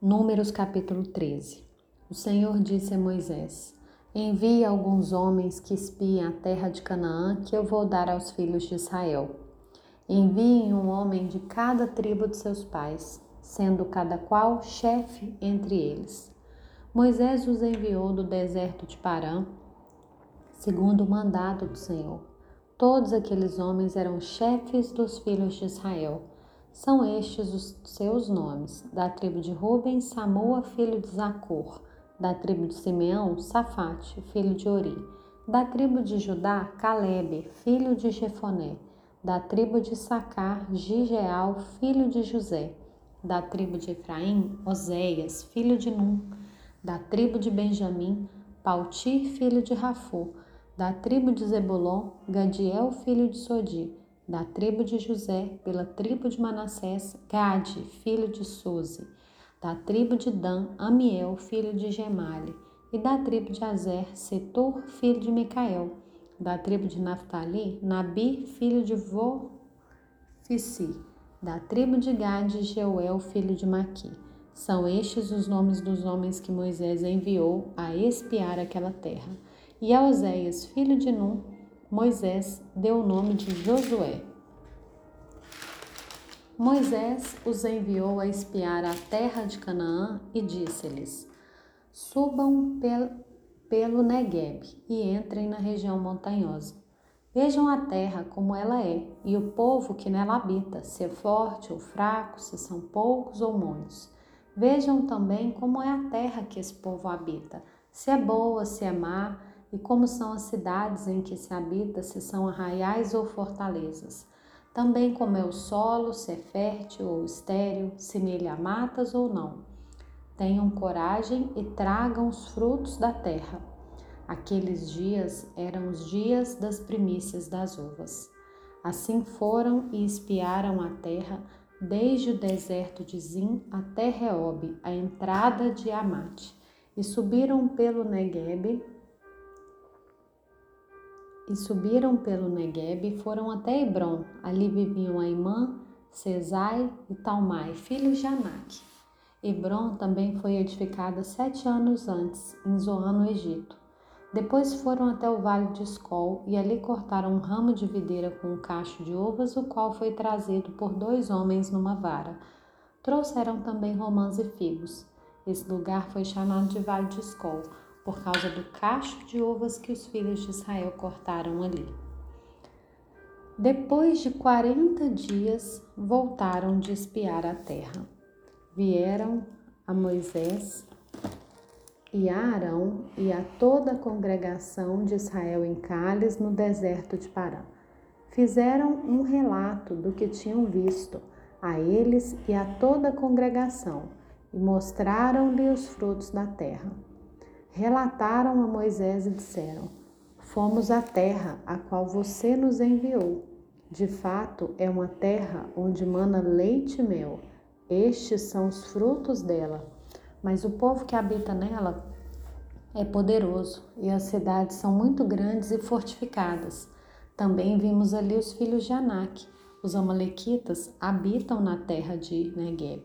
Números capítulo 13 O Senhor disse a Moisés: Envie alguns homens que espiem a terra de Canaã, que eu vou dar aos filhos de Israel. Enviem um homem de cada tribo de seus pais, sendo cada qual chefe entre eles. Moisés os enviou do deserto de Parã, segundo o mandado do Senhor. Todos aqueles homens eram chefes dos filhos de Israel são estes os seus nomes: da tribo de Ruben, Samoa, filho de Zacor; da tribo de Simeão, Safate, filho de Ori; da tribo de Judá, Caleb, filho de Jefoné; da tribo de Sacar, Gigeal, filho de José; da tribo de Efraim, Oséias, filho de Num; da tribo de Benjamim, Pauti, filho de Rafô; da tribo de Zebulon, Gadiel, filho de Sodi; da tribo de José, pela tribo de Manassés, Gade, filho de Suzi, da tribo de Dan, Amiel, filho de Gemale, e da tribo de Azer, Setor, filho de Micael, da tribo de Naphtali, Nabi, filho de Vofici, da tribo de Gade, Jeuel, filho de Maqui. São estes os nomes dos homens que Moisés enviou a espiar aquela terra. E a Oséias, filho de Num, Moisés deu o nome de Josué. Moisés os enviou a espiar a terra de Canaã e disse-lhes: Subam pel, pelo Negueb e entrem na região montanhosa. Vejam a terra como ela é e o povo que nela habita, se é forte ou fraco, se são poucos ou muitos. Vejam também como é a terra que esse povo habita, se é boa, se é má e como são as cidades em que se habita, se são arraiais ou fortalezas. Também como é o solo, se é fértil ou estéril, se nele há matas ou não. Tenham coragem e tragam os frutos da terra. Aqueles dias eram os dias das primícias das uvas. Assim foram e espiaram a terra, desde o deserto de Zim até Reob, a entrada de Amate, e subiram pelo Neguebe e subiram pelo Negueb e foram até Hebron. Ali viviam Aimã, Cesai e Talmai, filhos de Anak. Hebron também foi edificada sete anos antes, em Zoan, no Egito. Depois foram até o vale de Escol e ali cortaram um ramo de videira com um cacho de uvas, o qual foi trazido por dois homens numa vara. Trouxeram também romãs e figos. Esse lugar foi chamado de Vale de Escol por causa do cacho de uvas que os filhos de Israel cortaram ali. Depois de quarenta dias, voltaram de espiar a terra. Vieram a Moisés e a Arão e a toda a congregação de Israel em Cales, no deserto de Pará. Fizeram um relato do que tinham visto a eles e a toda a congregação e mostraram-lhe os frutos da terra relataram a Moisés e disseram: Fomos à terra a qual você nos enviou. De fato, é uma terra onde mana leite e mel. Estes são os frutos dela. Mas o povo que habita nela é poderoso e as cidades são muito grandes e fortificadas. Também vimos ali os filhos de Anak. Os amalequitas habitam na terra de Negueb.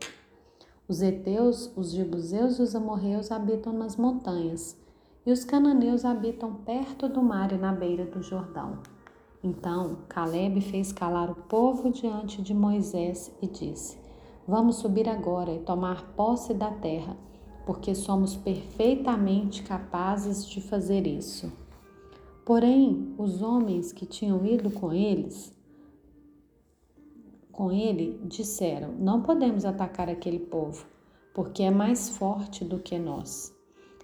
Os heteus, os jebuseus e os amorreus habitam nas montanhas, e os cananeus habitam perto do mar e na beira do Jordão. Então Caleb fez calar o povo diante de Moisés e disse: Vamos subir agora e tomar posse da terra, porque somos perfeitamente capazes de fazer isso. Porém, os homens que tinham ido com eles com ele disseram: Não podemos atacar aquele povo, porque é mais forte do que nós.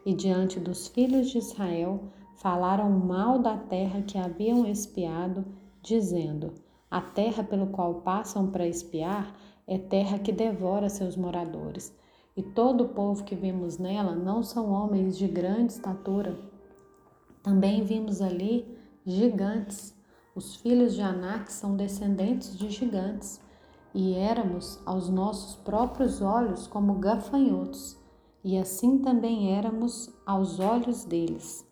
E diante dos filhos de Israel falaram mal da terra que haviam espiado, dizendo: A terra pelo qual passam para espiar é terra que devora seus moradores. E todo o povo que vimos nela não são homens de grande estatura. Também vimos ali gigantes os filhos de Anak são descendentes de gigantes, e éramos aos nossos próprios olhos como gafanhotos, e assim também éramos aos olhos deles.